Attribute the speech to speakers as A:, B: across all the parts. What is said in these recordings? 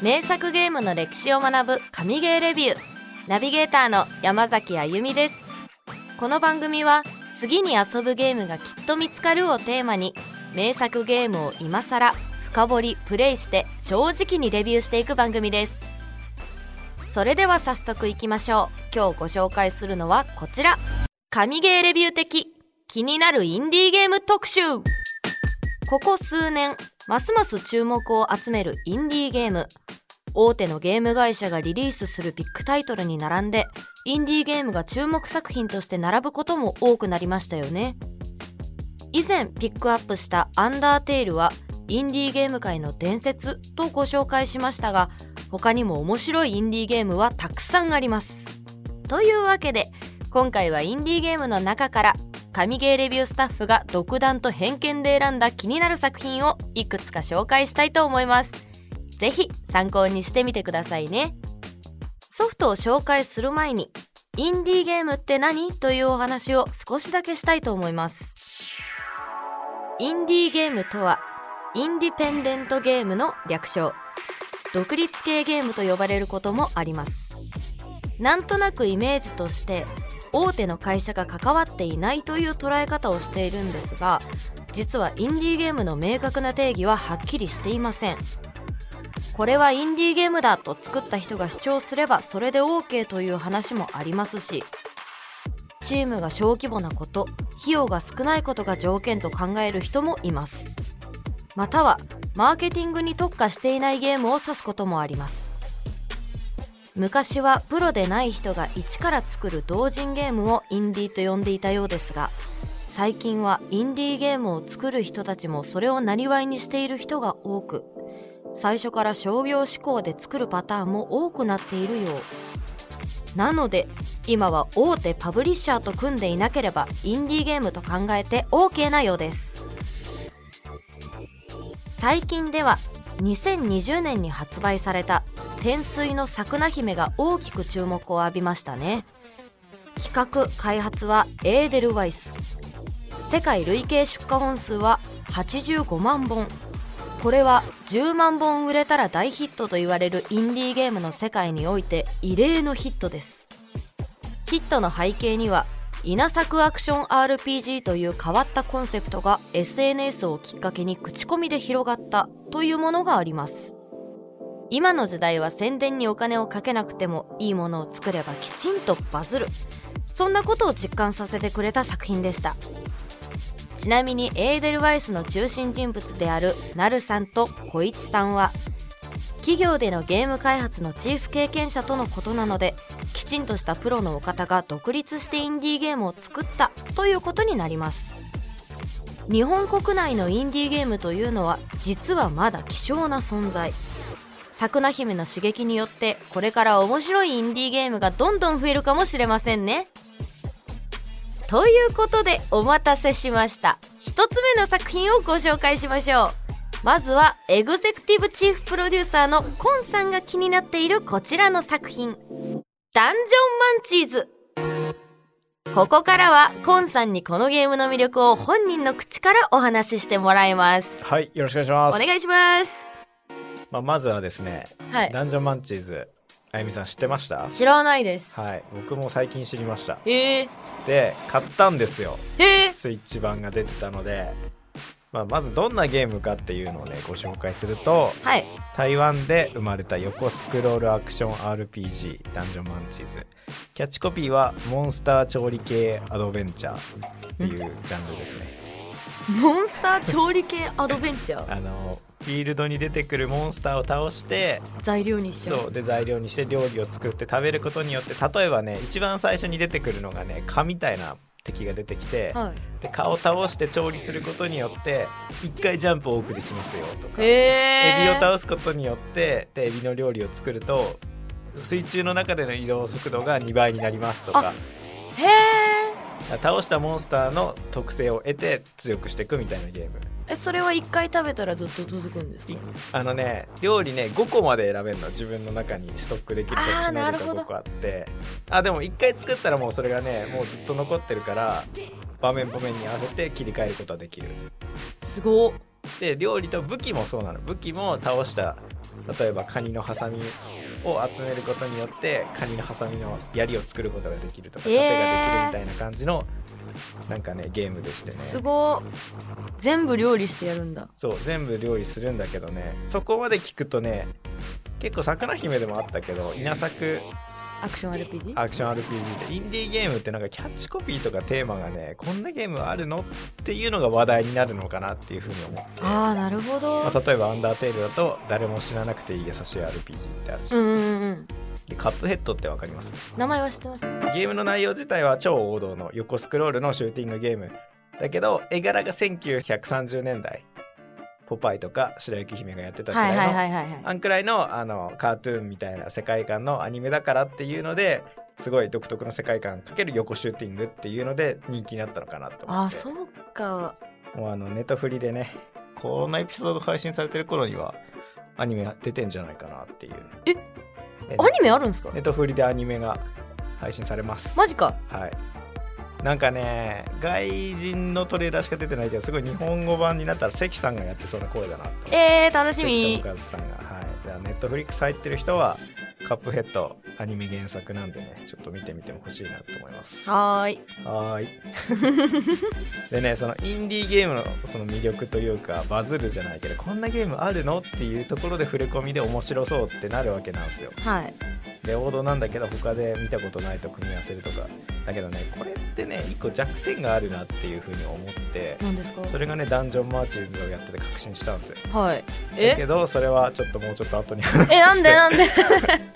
A: 名作ゲームの歴史を学ぶ神ゲーレビュー。ナビゲーターの山崎あゆみです。この番組は次に遊ぶゲームがきっと見つかるをテーマに名作ゲームを今更深掘りプレイして正直にレビューしていく番組です。それでは早速いきましょう。今日ご紹介するのはこちら。神ゲーレビュー的気になるインディーゲーム特集。ここ数年ますます注目を集めるインディーゲーム。大手のゲーム会社がリリースするビッグタイトルに並んでインディーゲームが注目作品として並ぶことも多くなりましたよね。以前ピックアップした「アンダーテール」はインディーゲーム界の伝説とご紹介しましたが他にも面白いインディーゲームはたくさんあります。というわけで今回はインディーゲームの中から神ゲーレビュースタッフが独断と偏見で選んだ気になる作品をいくつか紹介したいと思います。ぜひ参考にしてみてくださいね。ソフトを紹介する前にインディーゲームって何？というお話を少しだけしたいと思います。インディーゲームとはインディペンデントゲームの略称。独立系ゲームと呼ばれることもあります。なんとなくイメージとして大手の会社が関わっていないという捉え方をしているんですが実はインディーゲームの明確な定義ははっきりしていません。これはインディーゲームだと作った人が主張すればそれで OK という話もありますしチームが小規模なこと費用が少ないことが条件と考える人もいます。またはマーケティングに特化していないゲームを指すこともあります。昔はプロでない人が一から作る同人ゲームをインディーと呼んでいたようですが最近はインディーゲームを作る人たちもそれをなりにしている人が多く最初から商業志向で作るパターンも多くなっているよう。なので今は大手パブリッシャーと組んでいなければインディーゲームと考えて OK なようです。最近では2020年に発売された天水の桜姫が大きく注目を浴びましたね。企画開発はエーデルワイス。世界累計出荷本数は85万本これは10万本売れたら大ヒットと言われるインディーゲームの世界において異例のヒットです。ヒットの背景には稲作アクション RPG という変わったコンセプトが SNS をきっかけに口コミで広がったというものがあります。今の時代は宣伝にお金をかけなくてもいいものを作ればきちんとバズる。そんなことを実感させてくれた作品でした。ちなみにエーデルワイスの中心人物であるナルさんと小市さんは企業でのゲーム開発のチーフ経験者とのことなのできちんとしたプロのお方が独立してインディーゲームを作ったということになります。日本国内のインディーゲームというのは実はまだ希少な存在。桜姫の刺激によってこれから面白いインディーゲームがどんどん増えるかもしれませんね。ということでお待たせしました。一つ目の作品をご紹介しましょう。まずはエグゼクティブチーフプロデューサーのコンさんが気になっているこちらの作品。ダンジョンマンチーズ。ここからはコンさんにこのゲームの魅力を本人の口からお話ししてもらいます。
B: はいよろしくお願いします。
A: お願いします。
B: まあ、まずはですね、
A: はい。
B: ダンジョンマンチーズあゆみさん知ってました？
A: 知らないです。
B: はい僕も最近知りました。
A: へえ
B: で買ったんですよ。
A: へえ
B: スイッチ版が出てたので、まあ、まずどんなゲームかっていうのをねご紹介すると
A: はい。
B: 台湾で生まれた横スクロールアクション RPG ダンジョンマンチーズ。キャッチコピーはモンスター調理系アドベンチャーっていうジャンルですね。
A: モンスター調理系アドベンチャー？
B: あのフィールドに出てくるモンスターを倒して
A: 材料にしちゃう
B: そうで材料にして料理を作って食べることによって例えばね一番最初に出てくるのがね蚊みたいな敵が出てきて、
A: はい。
B: で蚊を倒して調理することによって1回ジャンプ多くできますよとか、
A: へえ
B: エビを倒すことによってでエビの料理を作ると水中の中での移動速度が2倍になりますとか。
A: へえ
B: 倒したモンスターの特性を得て強くしていくみたいなゲーム。
A: えそれは一回食べたらずっと続くんですか？
B: いあのね料理ね5個まで選べるの自分の中にストックできるか
A: あー
B: 決めるか
A: なるほど
B: 5個あって。あでも1回作ったらもうそれがねもうずっと残ってるから場面場面に合わせて切り替えることができる。
A: すごっ。
B: で料理と武器もそうなの。武器も倒した例えばカニのハサミを集めることによってカニのハサミの槍を作ることができるとか
A: えー。
B: 盾ができるみたいな感じのなんかねゲームでしてね。
A: すご全部料理してやるんだ。
B: そう全部料理するんだけどね。そこまで聞くとね結構魚姫でもあったけど稲作
A: アクション RPG?
B: アクション RPG で。インディーゲームってなんかキャッチコピーとかテーマがねこんなゲームあるの？っていうのが話題になるのかなっていうふうに思って
A: ああなるほど、
B: まあ、例えば「アンダーテール」だと誰も知らなくていい優しい RPG ってあるし、
A: うんうんうん。
B: でカップヘッドってわかります？
A: 名前は知ってます。
B: ゲームの内容自体は超王道の横スクロールのシューティングゲームだけど絵柄が1930年代ポパイとか白雪姫がやってたくら
A: いいはいはいはいはい。
B: あんくらいのあのカートゥーンみたいな世界観のアニメだからっていうのですごい独特の世界観かける横シューティングっていうので人気になったのかなと思って。
A: あそうか。
B: もうあのネタフリでねこのエピソード配信されてる頃にはアニメ出てんじゃないかなっていう。
A: え？アニメあるんですか？
B: ネタフリでアニメが配信されます。
A: マジか。
B: はいなんかね外人のトレーラーしか出てないけどすごい日本語版になったら関さんがやってそうな声だなと。
A: えー、楽し
B: 関
A: み。
B: 智和さんが。はい。じゃあネットフリックス入ってる人はカップヘッドアニメ原作なんでねちょっと見てみても欲しいなと思います。
A: はーい。
B: はーい。でねそのインディーゲームのその魅力というかバズるじゃないけどこんなゲームあるのっていうところで触れ込みで面白そうってなるわけなんですよ。
A: はい。
B: で王道なんだけど他で見たことないと組み合わせるとかだけどねこれってね一個弱点があるなっていうふうに思って
A: 何ですか？
B: それがねダンジョンマーチーズをやってて確信したんですよ。
A: はい。
B: だけ
A: え
B: どそれはちょっともうちょっと後に話して。
A: えなんでなんで？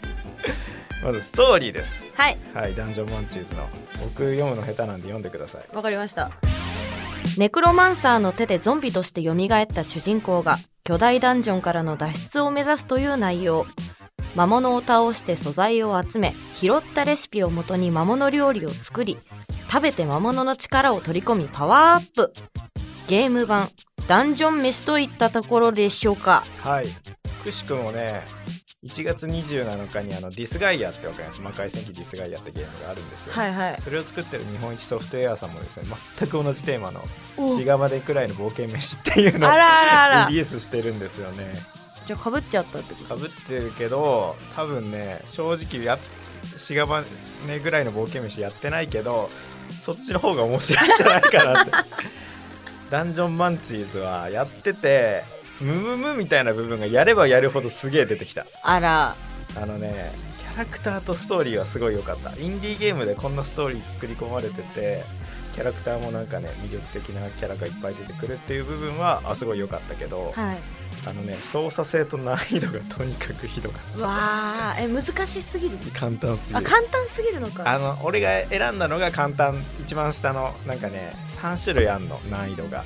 B: まずストーリーです。
A: はい。
B: はいダンジョンマーチーズの僕読むの下手なんで読んでください。
A: わかりました。ネクロマンサーの手でゾンビとして蘇った主人公が巨大ダンジョンからの脱出を目指すという内容。魔物を倒して素材を集め拾ったレシピをもとに魔物料理を作り食べて魔物の力を取り込みパワーアップ。ゲーム版ダンジョン飯といったところでしょうか。
B: はい。くしくもね1月27日にあのディスガイアってわかります？魔界戦記ディスガイアってゲームがあるんですよ、
A: はいはい。
B: それを作ってる日本一ソフトウェアさんもですね全く同じテーマの
A: お。
B: シガマデくらいの冒険飯っていうのを
A: あらあらあら。
B: リリースしてるんですよね。
A: じゃあかぶっちゃったってこと？
B: かぶってるけど多分ね正直やしがばねぐらいの冒険飯やってないけどそっちの方が面白いんじゃないかなって。ダンジョンマンチーズはやっててムムムみたいな部分がやればやるほどすげえ出てきた。
A: あら。
B: あのねキャラクターとストーリーはすごい良かった。インディーゲームでこんなストーリー作り込まれててキャラクターもなんかね魅力的なキャラがいっぱい出てくるっていう部分はあすごい良かったけど、
A: はい。
B: あのね操作性と難易度がとにかくひどかっ
A: うわー。え難しすぎる。
B: た簡単すぎ
A: あ
B: る
A: 簡単すぎるのか。
B: あの俺が選んだのが簡単。一番下のなんかね3種類あんの難易度が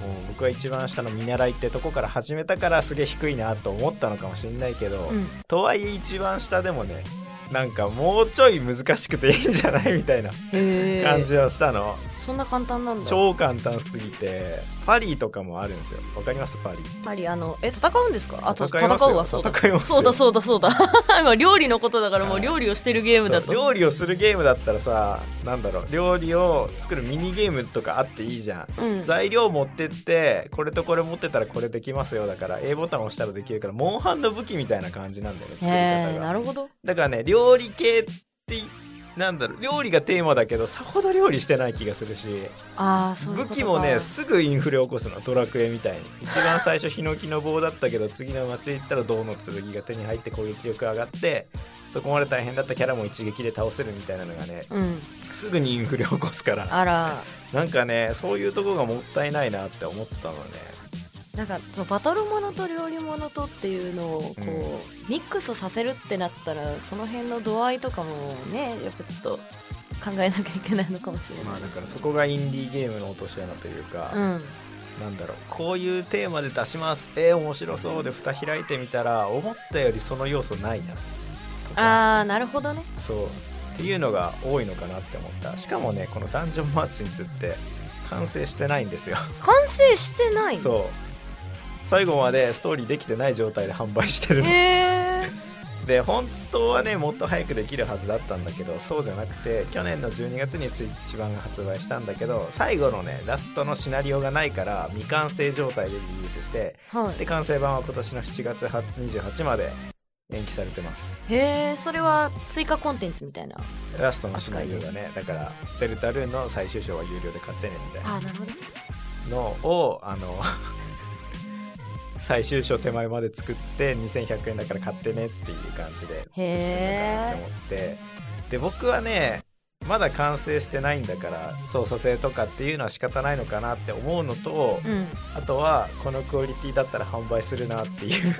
B: もう僕は一番下の見習いってとこから始めたからすげえ低いなと思ったのかもしれないけど、
A: うん。
B: とはいえ一番下でもねなんかもうちょい難しくていいんじゃない？みたいな
A: へ
B: 感じはしたの、
A: そんな簡単なんだ。
B: 超簡単すぎてパリとかもあるんですよ。わかります？パリ。
A: やっぱりあのえ戦うんですか？あと戦
B: 戦
A: うわそうだ。
B: 戦いますよ。
A: そうだそうだそうだ。今料理のことだからもう料理をしてるゲームだと。
B: 料理をするゲームだったらさなんだろう。料理を作るミニゲームとかあっていいじゃん。
A: うん。
B: 材料持ってってこれとこれ持ってたらこれできますよだから A ボタン押したらできるからモンハンの武器みたいな感じなんだよね作り方が。
A: なるほど。
B: だからね料理系ってなんだろう料理がテーマだけどさほど料理してない気がするし。
A: ああそう
B: 武器もねすぐインフレ起こすの。ドラクエみたいに。一番最初ヒノキの棒だったけど次の街行ったら銅の剣が手に入って攻撃力上がってそこまで大変だったキャラも一撃で倒せるみたいなのがね
A: うん。
B: すぐにインフレ起こすから。
A: あら。
B: なんかねそういうとこがもったいないなって思ったのね
A: なんかそうバトルものと料理ものとっていうのをこう、
B: うん。
A: ミックスさせるってなったらその辺の度合いとかもねやっぱちょっと考えなきゃいけないのかもしれない
B: まあだからそこがインディーゲームの落とし穴というか、
A: うん。
B: なんだろう。こういうテーマで出します。えー、面白そうで蓋開いてみたら思ったよりその要素ないな。
A: ああなるほどね。
B: そう。っていうのが多いのかなって思った。しかもねこのダンジョンマーチンズって完成してないんですよ。
A: 完成してない
B: そう最後までストーリーできてない状態で販売してるの。
A: へえ
B: で本当はねもっと早くできるはずだったんだけどそうじゃなくて去年の12月にスイッチ版が発売したんだけど最後のねラストのシナリオがないから未完成状態でリリースして
A: はい。
B: で完成版は今年の7月28まで延期されてます。
A: へえそれは追加コンテンツみたいな
B: ラストのシナリオがねだからデルタルーンの最終章は有料で買ってねみたいな。
A: あなるほど
B: のをあの最終章手前まで作って2100円だから買ってねっていう感じで。
A: へえ
B: 思って。で僕はねまだ完成してないんだから操作性とかっていうのは仕方ないのかなって思うのと
A: うん。
B: あとはこのクオリティだったら販売するなっていう。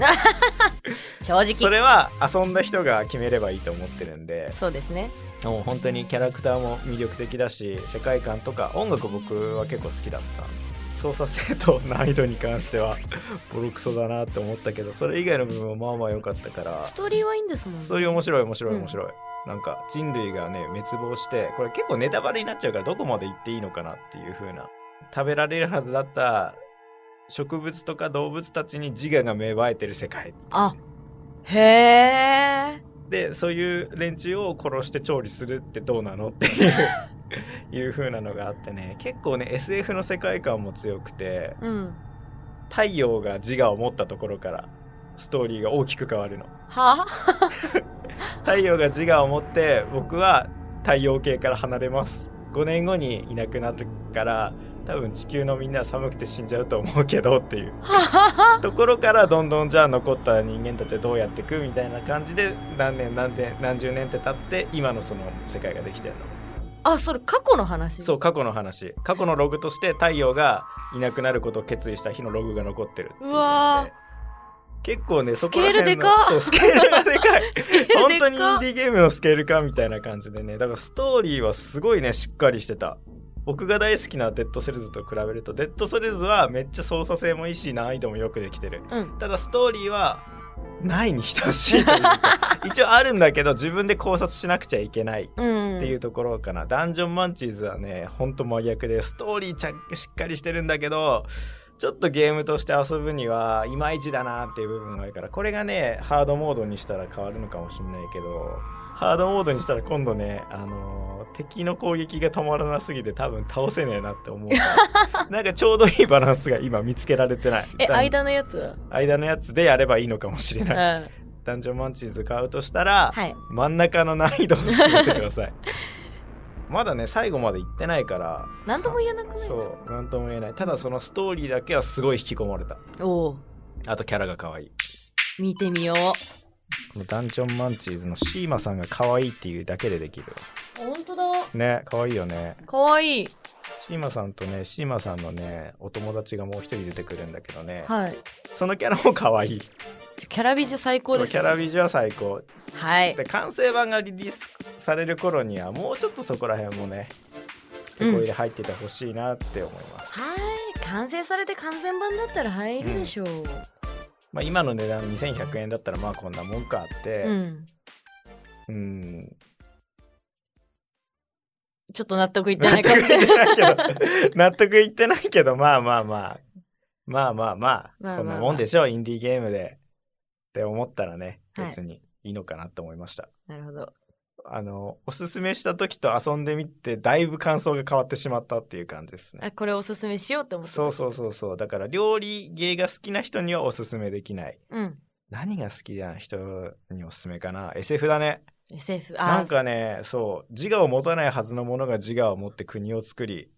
A: 正直。
B: それは遊んだ人が決めればいいと思ってるんで。
A: そうですね。
B: もう本当にキャラクターも魅力的だし世界観とか音楽僕は結構好きだった操作性と難易度に関しては ボロクソだなって思ったけどそれ以外の部分はまあまあ良かったから
A: ストーリーはいいんですもんね。
B: ストーリー面白い面白い
A: うん
B: 面白い、なんか人類がね滅亡してこれ結構ネタバレになっちゃうからどこまで行っていいのかなっていう風な食べられるはずだった植物とか動物たちに自我が芽生えてる世界。
A: あへえ
B: でそういう連中を殺して調理するってどうなのっていう いう風なのがあってね結構ね SF の世界観も強くて
A: うん。
B: 太陽が自我を持ったところからストーリーが大きく変わるの。
A: は
B: 太陽が自我を持って僕は太陽系から離れます。5年後にいなくなるから多分地球のみんなは寒くて死んじゃうと思うけどっていう。ところからどんどんじゃあ残った人間たちはどうやっていくみたいな感じで何年何年何十年って経って今のその世界ができてるの
A: あそれ過去の話？
B: そう過去の話。過去のログとして太陽がいなくなることを決意した日のログが残ってるっていう
A: わ
B: で結構ねそこら辺の
A: スケールでか。っ
B: そうスケールがでかい。本当にインディーゲームのスケールかみたいな感じでね。だからストーリーはすごいねしっかりしてた。僕が大好きな Dead Cells と比べると Dead Cells はめっちゃ操作性もいいし難易度もよくできてる。
A: うん。
B: ただストーリーはないに等しいというか一応あるんだけど自分で考察しなくちゃいけない
A: うん。
B: っていうところかな、 Dungeon Munchies はねほんと真逆でストーリーちゃんしっかりしてるんだけどちょっとゲームとして遊ぶにはいまいちだなっていう部分があるからこれがねハードモードにしたら変わるのかもしんないけどハードモードにしたら今度ね、あのー敵の攻撃が止まらなすぎて多分倒せねえなって思う。なんかちょうどいいバランスが今見つけられてない。
A: え
B: だ
A: 間のやつは？
B: 間のやつでやればいいのかもしれ
A: うん
B: ない、
A: は
B: ダンジョンマンチーズ買うとしたら、
A: い。
B: 真ん中の難易度を進めてください。まだね最後まで行ってないから。
A: 何とも言えなくないです
B: そ
A: か
B: う何とも言えない。ただそのストーリーだけはすごい引き込まれた。
A: おお
B: あとキャラが可愛い。
A: 見てみよう
B: ダンジョンマンチーズのシーマさんが可愛いっていうだけでできる。
A: 本当だ。
B: ね可愛いよね。
A: かわい。い
B: シーマさんとねシーマさんのねお友達がもう一人出てくるんだけどね、
A: はい。
B: そのキャラも可愛い。
A: キャラビジュ最高です
B: そうキャラビジュは最高。
A: はい。
B: で完成版がリリースされる頃にはもうちょっとそこら辺もね手こ入れ入っててほしいなって思います、
A: はい。完成されて完全版だったら入るでしょう、
B: まあ、今の値段2100円だったらまあこんなもんかって、
A: うん、
B: うん、
A: ちょっと納得いってないかもしれない
B: けど。納得いってないけど、まあまあまあ、まあまあまあ、こんなもんでしょう、インディーゲームで。って思ったらね、別にいいのかなと思いました。
A: はい、なるほど。
B: あのおすすめした時と遊んでみてだいぶ感想が変わってしまったっていう感じですね。
A: あこれおすすめしようって思って
B: そうそうそうそう。だから料理芸が好きな人にはおすすめできない。
A: うん。
B: 何が好きな人におすすめかな？SF だね。
A: SF あ
B: なんかねそう。自我を持たないはずのものが自我を持って国を作り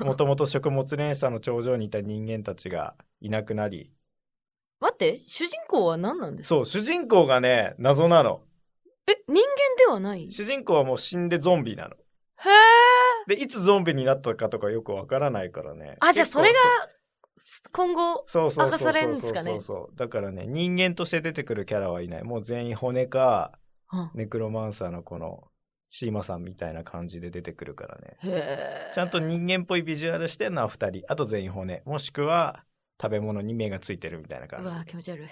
B: もともと食物連鎖の頂上にいた人間たちがいなくなり。
A: 待って主人公は何なんですか？
B: そう主人公がね謎なの
A: え人間ではない？へ
B: 主人公はもう死んでゾンビなの。
A: え
B: でいつゾンビになったかとかよくわからないからね。
A: あじゃあそれが今後
B: そうそうそう
A: 明かされるんですかね？
B: そうそうそう。だからね人間として出てくるキャラはいない。もう全員骨か
A: うん。
B: ネクロマンサーのこのシーマさんみたいな感じで出てくるからね。
A: へえ
B: ちゃんと人間っぽいビジュアルしてるのは2人あと全員骨もしくは食べ物に目がついてるみたいな
A: う
B: 感じ
A: わ気持ち悪い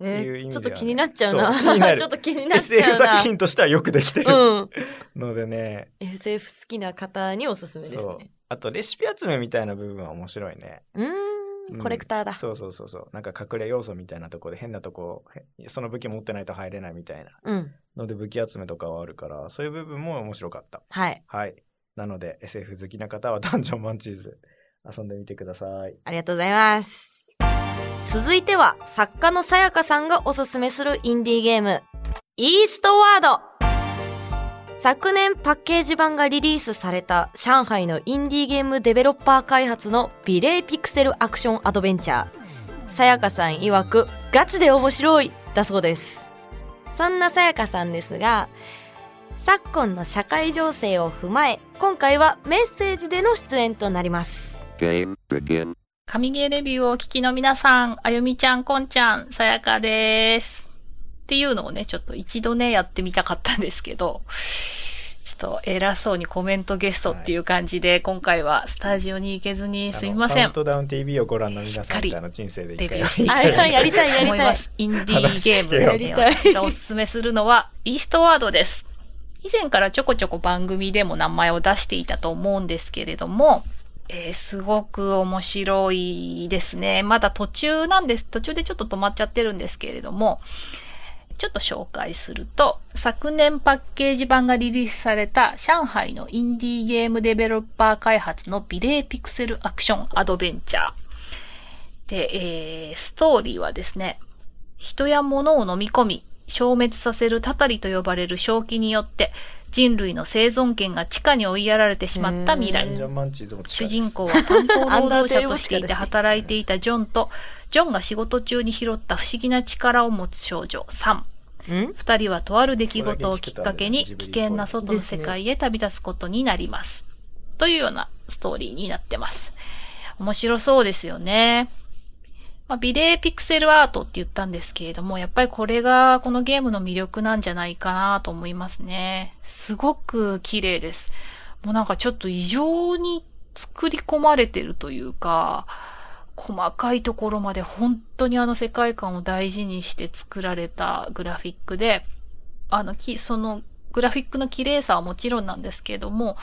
A: えーちょっと気になっちゃうな
B: そう
A: ちょっと気になっちゃ
B: SF
A: うな
B: 作品としてはよくできてる
A: うん
B: のでね、
A: SF 好きな方におすすめですね
B: あとレシピ集めみたいな部分は面白いね
A: うーん
B: うん
A: コレクターだ。
B: そうそうそうそう。なんか隠れ要素みたいなとこで変なとこ、へその武器持ってないと入れないみたいな
A: うん。
B: ので武器集めとかはあるから、そういう部分も面白かった。
A: はい。
B: はい。なので SF 好きな方はダンジョンマンチーズ遊んでみてください。
A: ありがとうございます。続いては、作家のさやかさんがおすすめするインディーゲーム、イーストワード昨年パッケージ版がリリースされた上海のインディーゲームデベロッパー開発のビレイピクセルアクションアドベンチャー。さやかさん曰く、ガチで面白いだそうです。そんなさやかさんですが、昨今の社会情勢を踏まえ、今回はメッセージでの出演となります。
C: Game.
D: 神ゲーレビューをお聞きの皆さん、あゆみちゃん、こんちゃん、さやかです。っていうのをね、ちょっと一度ね、やってみたかったんですけど、ちょっと偉そうにコメントゲストっていう感じで、今回はスタジオに行けずにすみません
B: カウン。トダウン TV をご覧の皆さん
D: しっかり
B: ってあの人生で一
D: デビ
B: 回
D: ューしていきた
A: あやりたいやりたい
D: 思います。インディーゲーム
B: や
D: で
A: りたい
D: 私がおすすめするのは、イーストワードです。以前からちょこちょこ番組でも名前を出していたと思うんですけれども、えーすごく面白いですね。まだ途中なんです。途中でちょっと止まっちゃってるんですけれども、ちょっと紹介すると、昨年パッケージ版がリリースされた上海のインディーゲームデベロッパー開発のビレーピクセルアクションアドベンチャー。で、えー、ストーリーはですね、人や物を飲み込み、消滅させるたたりと呼ばれる正気によって、人類の生存権が地下に追いやられてしまった未来主人公は担当労働者としていて働いていたジョンと、ジョンが仕事中に拾った不思議な力を持つ少女、サン。
A: ん？
D: 二人はとある出来事をきっかけに危険な外の世界へ旅立つことになります。というようなストーリーになってます。面白そうですよね。まあ、ビレーピクセルアートって言ったんですけれども、やっぱりこれがこのゲームの魅力なんじゃないかなと思いますね。すごく綺麗です。もうなんかちょっと異常に作り込まれてるというか、細かいところまで本当にあの世界観を大事にして作られたグラフィックで、あの、そのグラフィックの綺麗さはもちろんなんですけれども、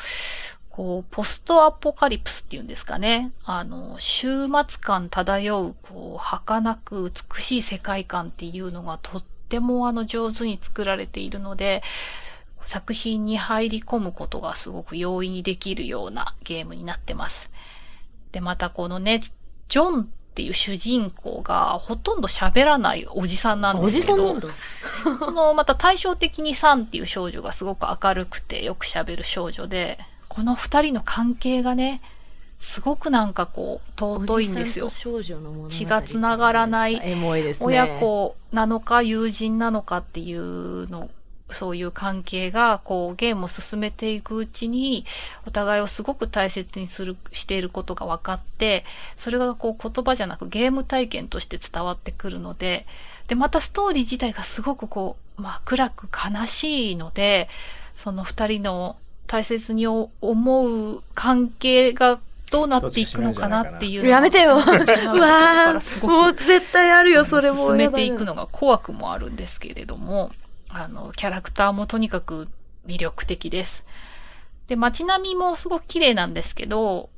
D: こう、ポストアポカリプスっていうんですかね。あの、終末感漂う、こう、儚く美しい世界観っていうのがとってもあの上手に作られているので、作品に入り込むことがすごく容易にできるようなゲームになってます。で、またこのね、ジョンっていう主人公がほとんど喋らないおじさんなん
A: お
D: ですけど。そのまた対照的にサンっていう少女がすごく明るくてよく喋る少女で、この二人の関係がね、すごくなんかこう、尊いんですよ血が繋がらない。親子なのか友人なのかっていうの、そういう関係が、こう、ゲームを進めていくうちに、お互いをすごく大切にする、していることが分かって、それがこう言葉じゃなくゲーム体験として伝わってくるので、で、またストーリー自体がすごくこう、まあ、暗く悲しいので、その二人の大切に思う関係がどうなっていくのかなっていう
A: やめてよ。う わもう絶対あるよ、それも。
D: 進めていく
A: の。
D: のが怖くもあるんですけれども、あの、キャラクターもとにかく魅力的です。で、街並みもすごく綺麗なんですけど、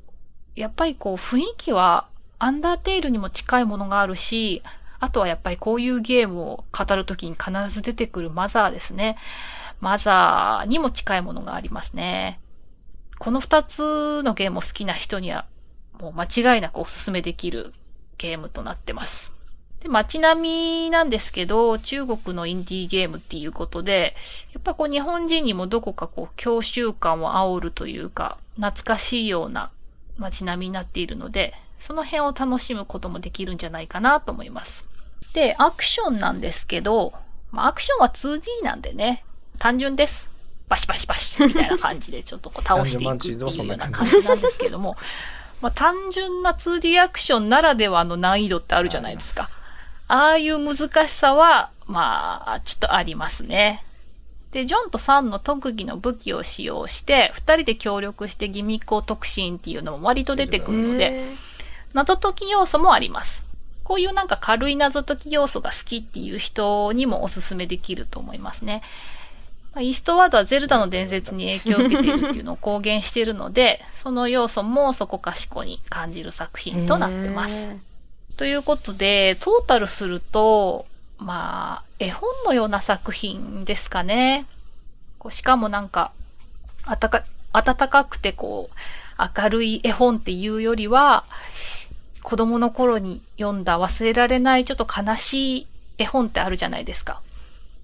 D: やっぱりこう雰囲気はアンダーテイルにも近いものがあるし、あとはやっぱりこういうゲームを語るときに必ず出てくるマザーですね。マザーにも近いものがありますね。この二つのゲームを好きな人にはもう間違いなくおすすめできるゲームとなってます。で、街並みなんですけど、中国のインディーゲームっていうことで、やっぱこう日本人にもどこかこう郷愁感を煽るというか、懐かしいような街並みになっているので、その辺を楽しむこともできるんじゃないかなと思います。で、アクションなんですけど、まあ、アクションは 2D なんでね、単純です。バシバシバシみたいな感じでちょっとこう倒していくっていうような感じなんですけども、まあ、単純な 2D アクションならではの難易度ってあるじゃないですか。ああいう難しさは、まあ、ちょっとありますね。で、ジョンとサンの特技の武器を使用して、二人で協力してギミックを解くシーンっていうのも割と出てくるので、謎解き要素もあります。こういうなんか軽い謎解き要素が好きっていう人にもおすすめできると思いますね。まあイーストワードはゼルダの伝説に影響を受けているっていうのを公言しているので、その要素もそこかしこに感じる作品となってます。ということで、トータルすると、まあ、絵本のような作品ですかね。こうしかもなんか、あたか、暖かくてこう、明るい絵本っていうよりは、子供の頃に読んだ忘れられないちょっと悲しい絵本ってあるじゃないですか。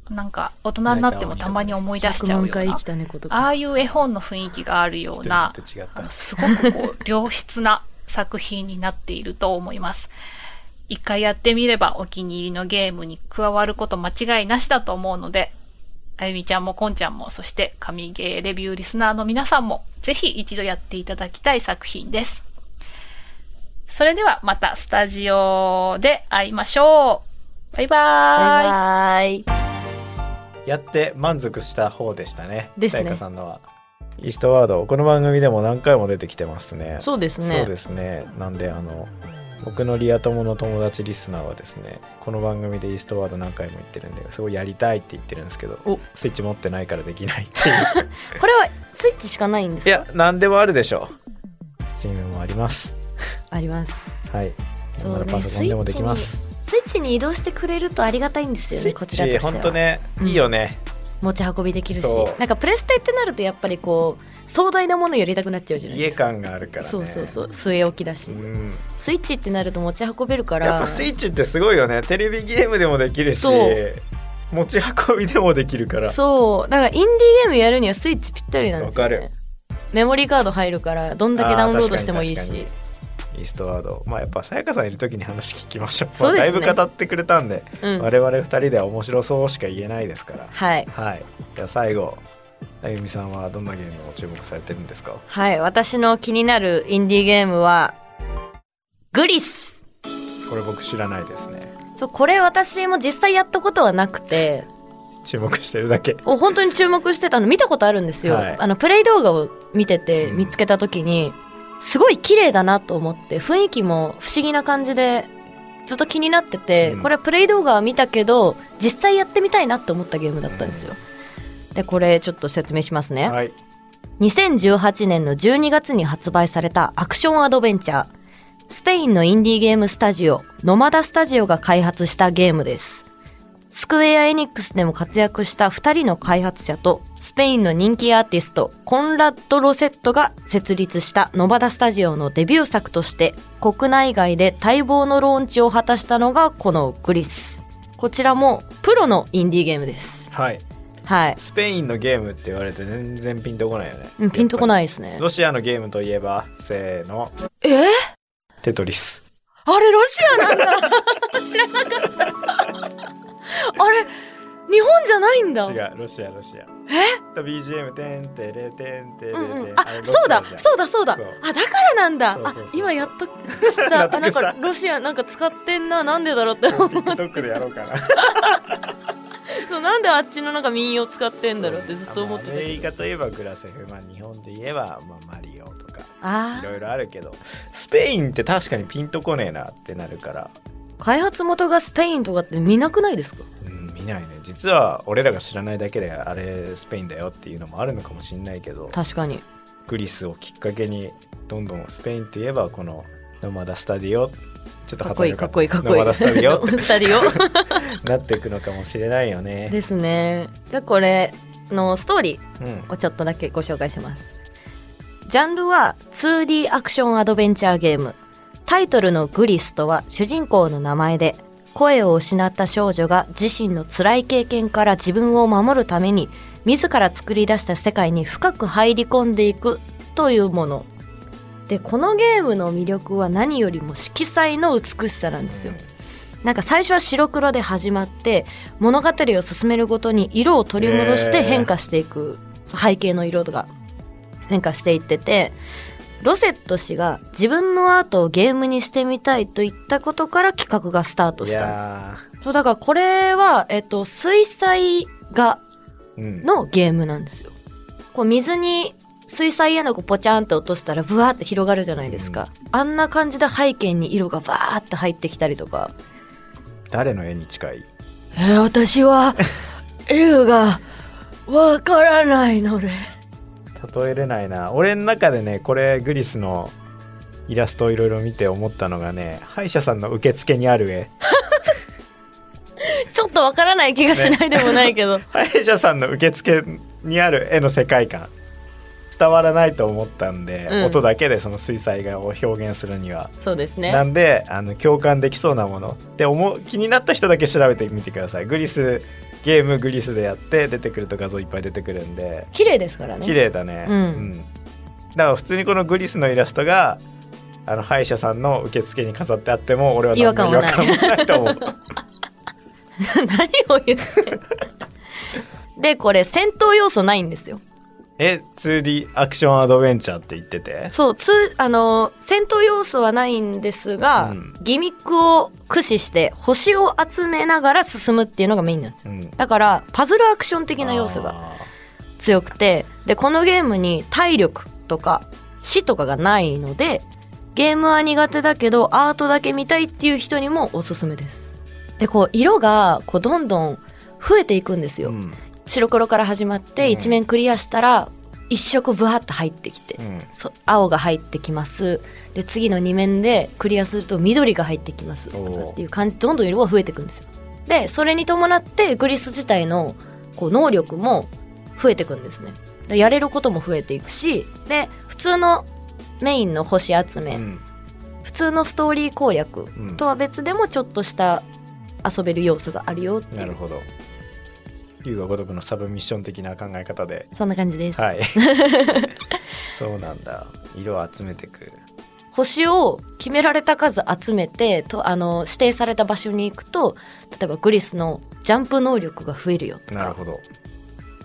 D: なんか、大人になってもたまに思い出しちゃうような
A: 100万回生き。た猫とか
D: ああいう絵本の雰囲気があるようなすごくこう、良質な作品になっていると思います。一回やってみればお気に入りのゲームに加わること間違いなしだと思うので、あゆみちゃんもこんちゃんも、そして神ゲーレビューリスナーの皆さんも、ぜひ一度やっていただきたい作品です。それではまたスタジオで会いましょう。バイバーイ。
A: バイバイ
B: やって満足した方でしたね。
A: ですね。
B: さんのは。イーストワードこの番組でも何回も出てきてますね。
A: そうですね。
B: そうですね。なんであの僕のリア友の友達リスナーはですねこの番組でイーストワード何回も言ってるんですごいやりたいって言ってるんですけど
A: お。
B: スイッチ持ってないからできないっていう。
A: これはスイッチしかないんですか？
B: いや何でもあるでしょう。スチームもあります。
A: あります。
B: はい。
A: そうね。
B: パソコンでもできます
A: スイッチに移動してくれるとありがたいんですよねこちらとしては。
B: 本当ね
A: うん。
B: いいよね、
A: 持ち運びできるし。なんかプレステってなるとやっぱりこう壮大なものやりたくなっちゃうじゃない
B: 家感があるからね。
A: そうそうそう。据え置きだし、
B: うん。
A: スイッチってなると持ち運べるから。
B: やっぱスイッチってすごいよね。テレビゲームでもできるし持ち運びでもできるから。
A: そう。だからインディーゲームやるにはスイッチぴったりなんですよ、ね、
B: わかる。
A: メモリーカード入るからどんだけダウンロードしてもいいし
B: イーストワード。まあやっぱさやかさんいる時に話聞きましょう。
A: そうですね。
B: まあだいぶ語ってくれたんで、
A: うん。
B: 我々二人では面白そうしか言えないですから。
A: はい。
B: はい。じゃあ最後あゆみさんはどんなゲームを注目されてるんですか？
A: はい私の気になるインディーゲームはグリス。
B: これ僕知らないですね。
A: そうこれ私も実際やったことはなくて。
B: 注目してるだけ。
A: お本当に注目してたの見たことあるんですよ、
B: はい。
A: あのプレイ動画を見てて
B: うん。
A: 見つけた時にすごい綺麗だなと思って雰囲気も不思議な感じでずっと気になってて、
B: うん
A: これはプレイ動画は見たけど実際やってみたいなって思ったゲームだったんですよ、でこれちょっと説明しますね、
B: はい
A: 2018年の12月に発売されたアクションアドベンチャー。スペインのインディーゲームスタジオ、ノマダスタジオが開発したゲームです。スクエア・エニックスでも活躍した2人の開発者と、スペインの人気アーティスト、コンラッド・ロセットが設立したノマダスタジオのデビュー作として、国内外で待望のローンチを果たしたのがこのグリス。こちらもプロのインディーゲームです。
B: はい
A: はい。
B: スペインのゲームって言われて全然ピンとこないよね
A: うんピンとこない
B: い
A: ですね。
B: ロシアのゲームといえばせーの
A: え？ー
B: テトリス
A: あれロシアなんだ知らなかった。あれ日本じゃないんだ。
B: 違うロシアロシア。え？BGM てんてれてんてれてん、
A: うんうん、あそうだそうだそうだ。あだからなんだ。あ今やっと知った。あなんかロシアなんか使ってんななんでだろうって思う。
B: TikTok でやろうかな。
A: そうなんであっちのなんか民謡使ってんだろうってずっと思ってた
B: まあアメリカといえばグラセフ、まあ、日本で言えば、まあ、マリオとか
A: あ
B: いろいろあるけど。スペインって確かにピンとこねえなってなるから、
A: ー開発元がスペインとかって見なくないですか？
B: うん、見ないね。実は俺らが知らないだけであれスペインだよっていうのもあるのかもしんないけど
A: 確かに。
B: グリスをきっかけにどんどんスペインといえばこのノマダスタディオちょっと
A: かっこいいかっこいいかっこいい。
B: ノマダスタディオ
A: スタディオ
B: なっていくのかもしれないよね。
A: ですね。じゃあこれのストーリー
B: うん。
A: をちょっとだけご紹介します。ジャンルは 2D アクションアドベンチャーゲームタイトルのグリスとは主人公の名前で声を失った少女が自身の辛い経験から自分を守るために自ら作り出した世界に深く入り込んでいくというもの。でこのゲームの魅力は何よりも色彩の美しさなんですよ。なんか最初は白黒で始まって物語を進めるごとに色を取り戻して変化していく、背景の色とか変化していっててロセット氏が自分のアートをゲームにしてみたいといったことから企画がスタート
B: い
A: したん
B: や
A: です。そうだからこれは、えっと、水彩画のゲームなんですよ。こう水に水彩絵の具ポチャンって落としたらブワーって広がるじゃないですか、あんな感じで背景に色がバーって入ってきたりとか。
B: 誰の絵に近い？
A: えー私は 絵がわからないので
B: 例えれないな。俺の中でねこれグリスのイラストをいろいろ見て思ったのがね歯医者さんの受付にある絵。
A: ちょっとわからない気がしないでもないけど、
B: 歯医者さんの受付にある絵の世界観。伝わらないと思ったんで、
A: うん。
B: 音だけでその水彩画を表現するには、
A: そうですね。
B: なんであの共感できそうなもの。で思う気になった人だけ調べてみてください。グリスゲームグリスでやって出てくると画像いっぱい出てくるんで。
A: 綺麗ですからね。
B: 綺麗だね。
A: うん。
B: だから普通にこのグリスのイラストがあの歯医者さんの受付に飾ってあっても俺は違和感もない。と思う。
A: 何を言ってんでこれ戦闘要素ないんですよ
B: え 2D アクションアドベンチャーって言ってて？
A: そうつあの戦闘要素はないんですが、
B: うん。
A: ギミックを駆使して星を集めながら進むっていうのがメインなんですよ。
B: うん。
A: だからパズルアクション的な要素が
B: あ
A: 強くてでこのゲームに体力とか死とかがないのでゲームは苦手だけどアートだけ見たいっていう人にもおすすめです。でこう色がこうどんどん増えていくんですよ、
B: ーうん
A: 白黒から始まって
B: うん。
A: 一面クリアしたら一色ブワッと入ってきて、
B: うん。
A: そ青が入ってきます。で次の2面でクリアすると緑が入ってきます。っていう感じでどんどん色が増えていくんですよ。でそれに伴ってグリス自体のこう能力も増えていくんですね。でやれることも増えていくしで普通のメインの星集め、
B: うん。
A: 普通のストーリー攻略
B: うん。
A: とは別でもちょっとした遊べる要素があるよっていう。
B: なるほど龍が如くのサブミッション的な考え方で。
A: そんな感じです、
B: はい。そうなんだ。色を集めてく。
A: 星を決められた数集めてとあの指定された場所に行くと例えばグリスのジャンプ能力が増えるよとか。
B: なるほど。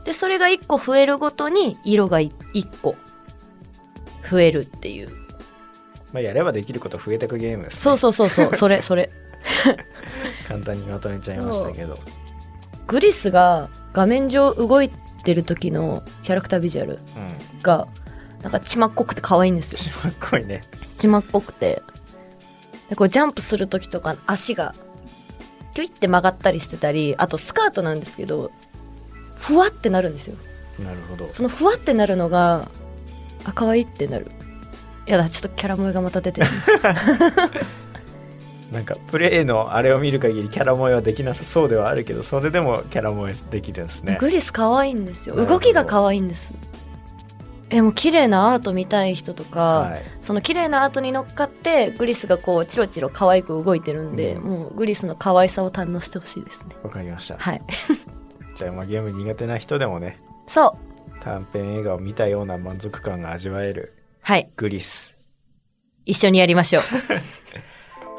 A: でそれが1個増えるごとに色が1個増えるっていう。
B: まあやればできること増えてくゲームです、ね、
A: そうそうそうそうそれそれ
B: 簡単にまとめちゃいましたけど
A: グリスが画面上動いてる時のキャラクタービジュアル
B: うん。
A: がなんか血まっこくて可愛いんですよ。
B: しまっこいね。
A: 血まっぽくて。でこうジャンプする時とか足がキュイって曲がったりしてたりあとスカートなんですけどふわってなるんですよ。
B: なるほど。
A: そのふわってなるのがあ可愛いってなる。やだちょっとキャラ萌えがまた出てる
B: なんかプレイのあれを見る限りキャラ萌えはできなさそうではあるけどそれでもキャラ萌えできるんですね。
A: グリス可愛いんですよ。動きが可愛いんです。えもう綺麗なアート見たい人とか、
B: はい。
A: その綺麗なアートに乗っかってグリスがこうチロチロ可愛く動いてるんで、
B: うん。
A: もうグリスの可愛さを堪能してほしいですね。
B: わかりました。
A: はい。
B: じゃあまあゲーム苦手な人でもね
A: そう
B: 短編映画を見たような満足感が味わえる
A: はい
B: グリス
A: 一緒にやりましょう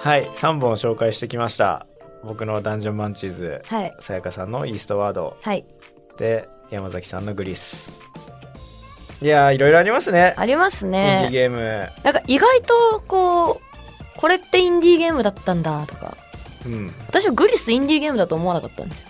B: はい3本紹介してきました。僕のダンジョンマンチーズ
A: はい。
B: さやかさんのイーストワード。
A: はい。
B: で山崎さんのグリス。いやーいろいろありますね。
A: あります
B: インディー
A: ね
B: ゲーム。
A: なんか意外とこうこれってインディーゲームだったんだとか。
B: うん。
A: 私はグリスインディーゲームだと思わなかったんですよ。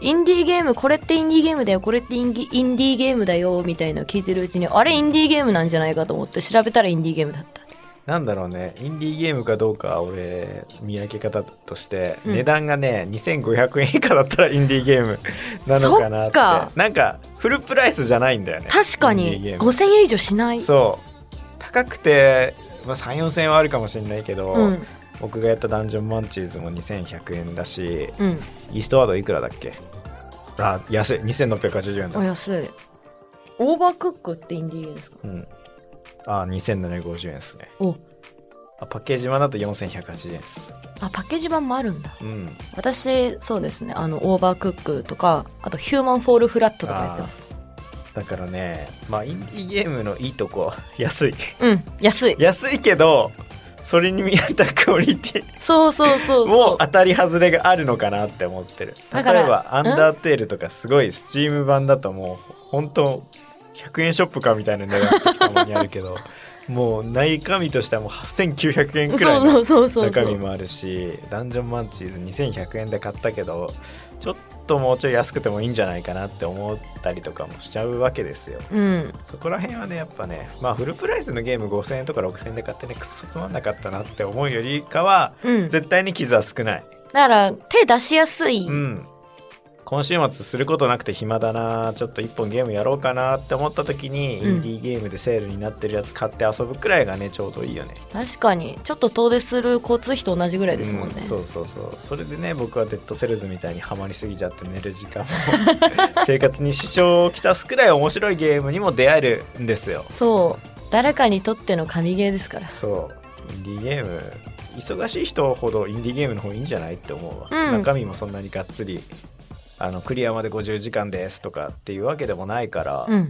A: インディーゲームこれってインディーゲームだよこれってインディインディーゲームだよみたいなのを聞いてるうちにあれインディーゲームなんじゃないかと思って調べたらインディーゲームだった
B: なんだろうね。インディーゲームかどうかは俺見分け方として、
A: うん。
B: 値段がね2500円以下だったらインディーゲーム なのかなって。なんかフルプライスじゃないんだよね。
A: 確かに。
B: ーム。
A: 5000円以上しない。
B: そう。高くて、まあ、3 4千円はあるかもしれないけど、
A: うん。
B: 僕がやったダンジョンマンチーズも2100円だし
A: うん。
B: イーストワードいくらだっけ？あ安い。2680円だ。
A: お安い。オーバークックってインディーゲームですか？
B: うんあ2750円ですね。
A: お。
B: あパッケージ版だと4180円です。
A: あパッケージ版もあるんだ。
B: うん。
A: 私そうですね。あのオーバークックとかあとヒューマンフォールフラットとかやってます。
B: だからねまあインディーゲームのいいとこ安い。
A: うん安い。
B: 安いけどそれに見合ったクオリティ。
A: そうそうそう
B: も
A: そう。
B: 当たり外れがあるのかなって思ってる。例えば「アンダーテール」とかすごいスチーム版だともう本当100円ショップかみたいな値段ってたまにあるけど もう中身としてはもう8900円くらいの中身もあるしダンジョンマンチーズ2100円で買ったけどちょっともうちょい安くてもいいんじゃないかなって思ったりとかもしちゃうわけですよ。
A: うん。
B: そこら辺はねやっぱねまあフルプライスのゲーム5000円とか6000円で買ってねくっそつまんなかったなって思うよりかは
A: うん。だ
B: 絶対に傷は少ない。
A: から手出しやすい。
B: うん今週末することなくて暇だな。ちょっと一本ゲームやろうかなって思った時に、
A: うん。
B: インディーゲームでセールになってるやつ買って遊ぶくらいがねちょうどいいよね。
A: 確かに。ちょっと遠出する交通費と同じぐらいですもんね、
B: うんそうそうそう。それでね僕はデッドセルズみたいにハマりすぎちゃって寝る時間も 生活に支障をきたすくらい面白いゲームにも出会えるんですよ。
A: そう。誰かにとっての神ゲーですから。
B: そう。インディーゲーム忙しい人ほどインディーゲームの方がいいんじゃないって思うわ、
A: うん。
B: 中身もそんなにがっつりあのクリアまで50時間ですとかっていうわけでもないから、
A: うん。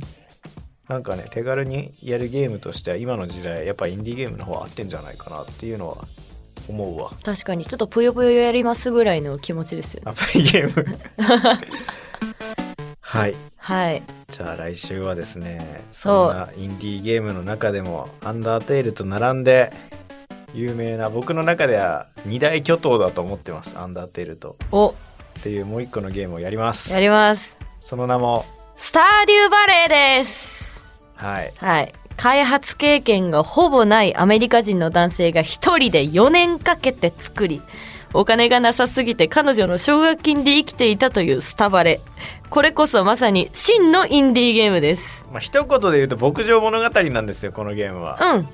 B: なんかね手軽にやるゲームとしては今の時代やっぱインディーゲームの方が合ってんじゃないかなっていうのは思うわ。
A: 確かに。ちょっとぷよぷよやりますぐらいの気持ちですよね。
B: アプリゲーム。はい。
A: はい。
B: じゃあ来週はですね
A: そ
B: んなインディーゲームの中でもアンダーテールと並んで有名な僕の中では二大巨頭だと思ってますアンダーテールと。
A: お
B: っていうもう一個のゲームをやります。
A: やります。
B: その名も
A: スターデューバレーです。
B: はい。
A: はい。開発経験がほぼないアメリカ人の男性が一人で4年かけて作りお金がなさすぎて彼女の奨学金で生きていたというスタバレ。これこそまさに真のインディーゲームです。
B: まあ一言で言うと牧場物語なんですよこのゲームは。
A: うん。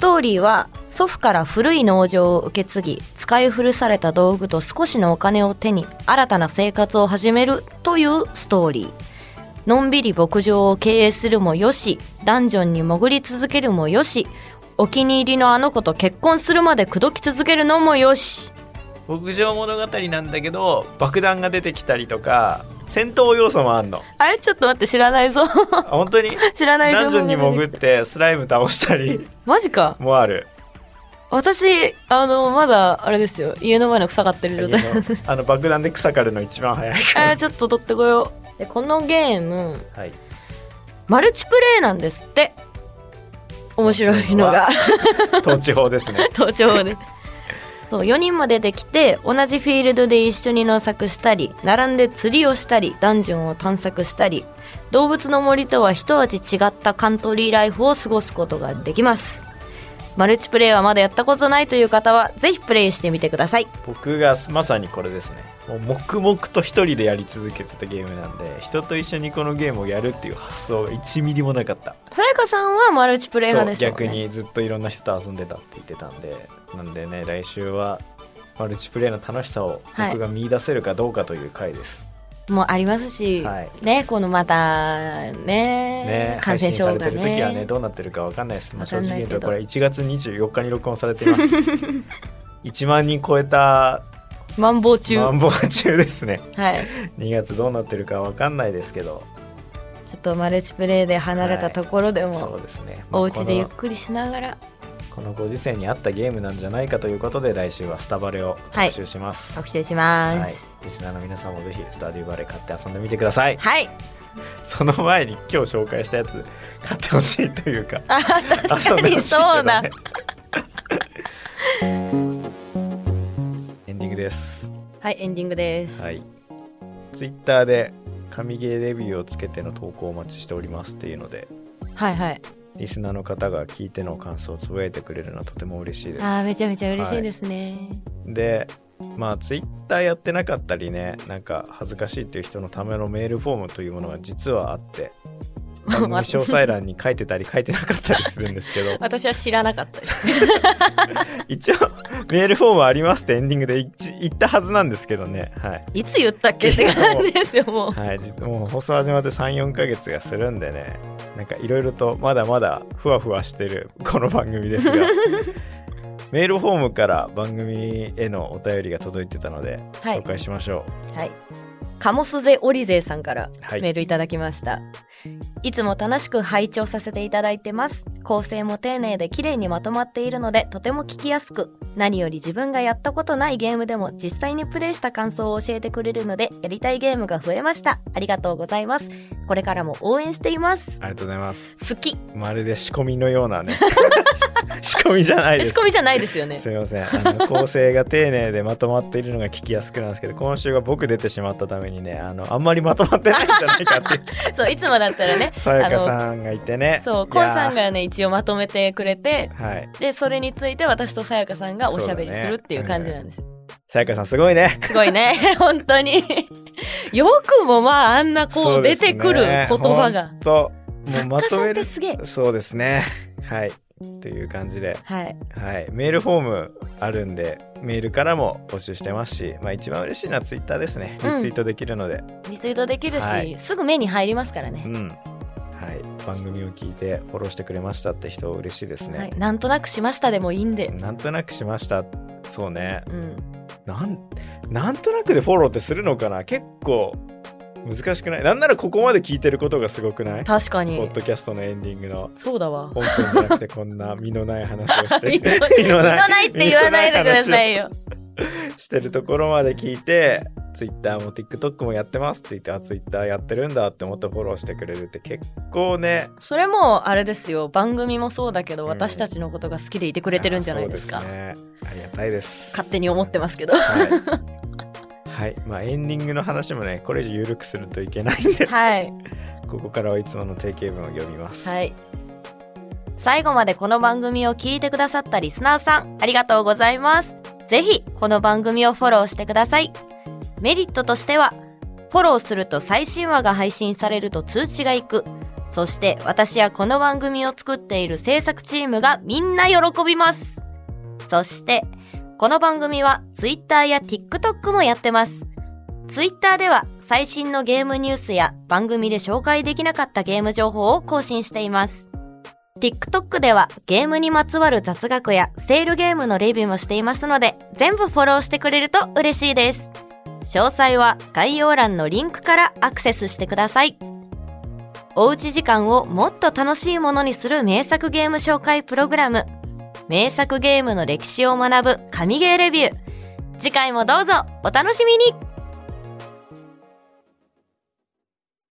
A: ストーリーは祖父から古い農場を受け継ぎ使い古された道具と少しのお金を手に新たな生活を始めるというストーリー。のんびり牧場を経営するもよしダンジョンに潜り続けるもよしお気に入りのあの子と結婚するまで口説き続けるのもよし。
B: 牧場物語なんだけど爆弾が出てきたりとか戦闘要素もあんの。
A: あれ？ちょっと待って知らないぞ。
B: あ本当に？
A: 知らない情
B: ダンジョンに潜っててスライム倒したり。
A: マジか。
B: もある。
A: 私あのまだあれですよ。家の前の草刈ってる状態。
B: あの爆弾で草刈るの一番早いから。
A: ちょっと取ってこよう。でこのゲーム
B: はい。
A: マルチプレイなんですって面白いのが
B: 統治法ですね
A: 登場でそう4人も出てきて同じフィールドで一緒に農作したり並んで釣りをしたりダンジョンを探索したり動物の森とは一味違ったカントリーライフを過ごすことができます。マルチプレイはまだやったことないという方はぜひプレイしてみてください。
B: 僕がまさにこれですね。もう黙々と一人でやり続けてたゲームなんで人と一緒にこのゲームをやるっていう発想が1ミリもなかった。
A: さやかさんはマルチプレイ派でしたね。
B: 逆にずっといろんな人と遊んでたって言ってたんで。なんでね来週はマルチプレイの楽しさを
A: はい。
B: 僕が見出せるかどうかという回です、
A: もうありますし、
B: はい。
A: ねこのまたね
B: ね
A: 感染症が
B: 配信されてる時はね
A: ね
B: どうなってるかわかんないです、まあ、
A: わ
B: 正直言うとこれ1月24日に録音されています。1万人超えた
A: マンボウ中。
B: マンボウ中ですね。
A: はい。
B: 2月どうなってるかわかんないですけど。
A: ちょっとマルチプレイで離れたところでも、
B: そうですね、まあ
A: お家でゆっ
B: こ
A: くりしながら。
B: のこのご時世に合ったゲームなんじゃないかということで来週はスタバレを特集します、
A: 特集しま
B: はい。
A: す
B: リスナーの皆さんもぜひスターデューバレー買って遊んでみてください。
A: はい、
B: その前に今日紹介したやつ買ってほしいというか
A: あ確かにそうだ、
B: ね エンディングです。
A: はいエンディングです、
B: はい。ツイッターで神ゲーレビューをつけての投稿をお待ちしておりますっていうので。
A: はいはい
B: リスナーの方が聞いての感想をつぶやいてくれるのはとても嬉しいです。
A: あーめちゃめちゃ嬉しいですね、
B: でまあツイッターやってなかったりねなんか恥ずかしいっていう人のためのメールフォームというものが実はあって番組詳細欄に書いてたり書いてなかったりするんですけど。
A: 私は知らなかったです。
B: 一応メールフォームありますってエンディングで一言ったはずなんですけどね。はい。
A: いつ言ったっけ？って感じですよもう。
B: はい、実もう放送始まって34ヶ月がするんでね。なんかいろいろとまだまだふわふわしてるこの番組ですが。メールフォームから番組へのお便りが届いてたので
A: はい。
B: 紹介しましょ
A: はい。カモスゼオリゼーさんから
B: はい。
A: メールいただきました。い、つも楽しく拝聴させていただいてます。構成も丁寧で綺麗にまとまっているのでとても聞きやすく、何より自分がやったことないゲームでも実際にプレイした感想を教えてくれるのでやりたいゲームが増えました。ありがとうございます。これからも応援しています
B: う。ありがとうございます
A: 好き。
B: まるで仕込みのようなね 仕込みじゃないです
A: 仕込みじゃないですよね
B: す。いませんあの構成が丁寧でまとまっているのが聞きやすくなんですけど今週は僕出てしまったためにねあのあんまりまとまってないんじゃないかって
A: そう、いつもだったらね、
B: さやか
A: あの、
B: さんがいてね
A: そう、コンさんがね、一応まとめてくれて、
B: はい
A: で、それについて私とさやかさんがおしゃべりするっていう感じなんですよ。
B: さやかさんすごいね
A: すごいね。本当に。よくもまああんなこう出てくる言葉が。
B: ともう
A: 作家さん
B: まとめる
A: ってすげえ。
B: そうですねはいという感じで。
A: はい。
B: はい、メールフォームあるんでメールからも募集してますし、まあ、一番嬉しいのはツイッターですね。リ
A: うん。
B: ツイートできるので、
A: リツイートできるし、
B: はい。
A: すぐ目に入りますからね。
B: うん。はい、番組を聞いてフォローしてくれましたって人嬉しいですね、
A: はい。なんとなくしましたでもいいんで。
B: なんとなくしました。そうね。
A: うん。
B: なんなんとなくでフォローってするのかな？結構難しくない？なんならここまで聞いてることがすごくない？
A: 確かに
B: ポッ。ドキャストのエンディングの
A: そうだわ。
B: 本編じゃなくてこんな身のない話をして
A: 身の身のないって言わないでくださいよ。
B: してるところまで聞いて、ツイッターも TikTok もやってますって言って、あ、ツイッターやってるんだって思ってフォローしてくれるって結構ね、
A: それもあれですよ。番組もそうだけど、
B: うん
A: 私たちのことが好きでいてくれてるんじゃないですか。
B: あそうですね。ありがたいです。
A: 勝手に思ってますけど。
B: はい。はい。まあエンディングの話もね、これ以上緩くするといけないんで、
A: はい。
B: ここからはいつもの定型文を読みます。
A: はい。最後までこの番組を聞いてくださったリスナーさん、ありがとうございます。ぜひ、この番組をフォローしてください。メリットとしては、フォローすると最新話が配信されると通知がいく。そして、私やこの番組を作っている制作チームがみんな喜びます。そして、この番組は Twitter や TikTok もやってます。Twitter では最新のゲームニュースや番組で紹介できなかったゲーム情報を更新しています。TikTok ではゲームにまつわる雑学やセールゲームのレビューもしていますので、全部フォローしてくれると嬉しいです。詳細は概要欄のリンクからアクセスしてください。おうち時間をもっと楽しいものにする名作ゲーム紹介プログラム、名作ゲームの歴史を学ぶ神ゲーレビュー。次回もどうぞお楽しみに